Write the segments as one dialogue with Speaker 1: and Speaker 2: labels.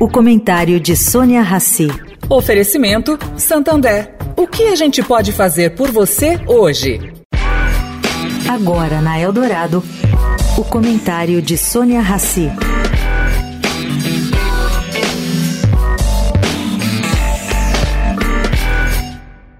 Speaker 1: O comentário de Sônia Rassi.
Speaker 2: Oferecimento Santander. O que a gente pode fazer por você hoje?
Speaker 1: Agora na Eldorado, o comentário de Sônia Rassi.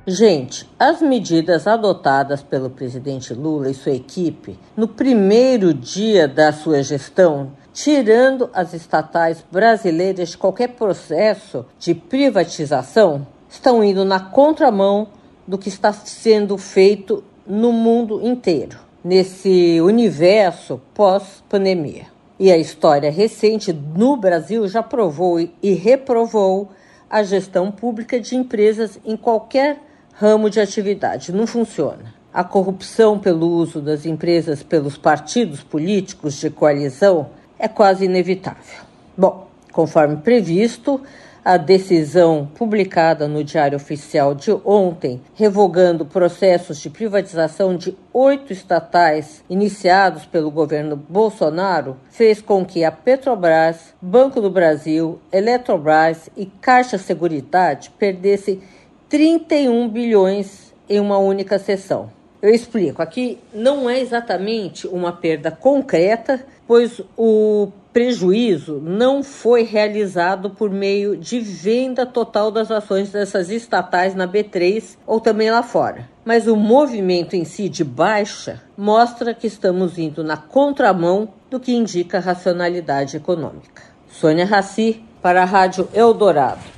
Speaker 3: Gente, as medidas adotadas pelo presidente Lula e sua equipe no primeiro dia da sua gestão, tirando as estatais brasileiras de qualquer processo de privatização, estão indo na contramão do que está sendo feito no mundo inteiro, nesse universo pós-pandemia. E a história recente no Brasil já provou e reprovou a gestão pública de empresas em qualquer ramo de atividade. Não funciona. A corrupção pelo uso das empresas pelos partidos políticos de coalizão é quase inevitável. Bom, conforme previsto, a decisão publicada no Diário Oficial de ontem, revogando processos de privatização de oito estatais iniciados pelo governo Bolsonaro, fez com que a Petrobras, Banco do Brasil, Eletrobras e Caixa Seguridade perdessem 31 bilhões em uma única sessão. Eu explico. Aqui não é exatamente uma perda concreta, pois o prejuízo não foi realizado por meio de venda total das ações dessas estatais na B3 ou também lá fora. Mas o movimento em si de baixa mostra que estamos indo na contramão do que indica a racionalidade econômica. Sônia Raci, para a Rádio Eldorado.